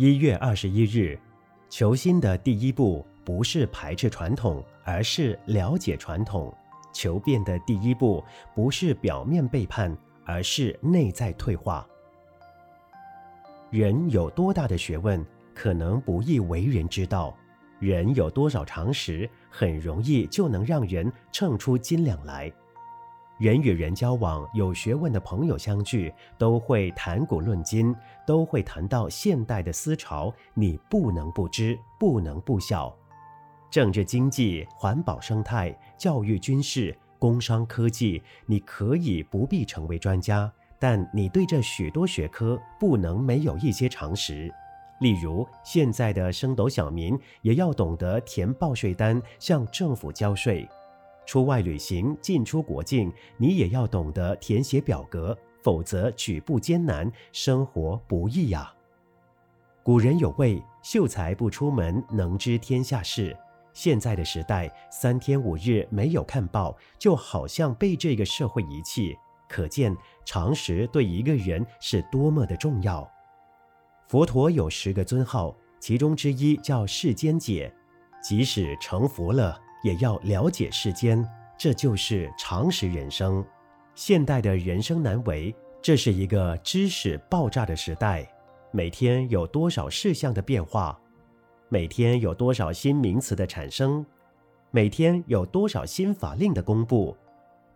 一月二十一日，求新的第一步不是排斥传统，而是了解传统；求变的第一步不是表面背叛，而是内在退化。人有多大的学问，可能不易为人知道；人有多少常识，很容易就能让人称出斤两来。人与人交往，有学问的朋友相聚，都会谈古论今，都会谈到现代的思潮，你不能不知，不能不晓。政治、经济、环保、生态、教育、军事、工商、科技，你可以不必成为专家，但你对这许多学科不能没有一些常识。例如，现在的升斗小民也要懂得填报税单，向政府交税。出外旅行，进出国境，你也要懂得填写表格，否则举步艰难，生活不易呀。古人有谓：“秀才不出门，能知天下事。”现在的时代，三天五日没有看报，就好像被这个社会遗弃。可见常识对一个人是多么的重要。佛陀有十个尊号，其中之一叫世间解，即使成佛了。也要了解世间，这就是常识人生。现代的人生难为，这是一个知识爆炸的时代。每天有多少事项的变化？每天有多少新名词的产生？每天有多少新法令的公布？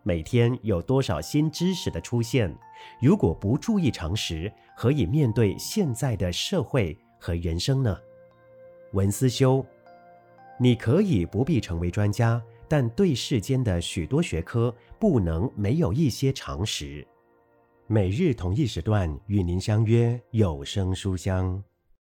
每天有多少新知识的出现？如果不注意常识，何以面对现在的社会和人生呢？文思修。你可以不必成为专家，但对世间的许多学科不能没有一些常识。每日同一时段与您相约有声书香。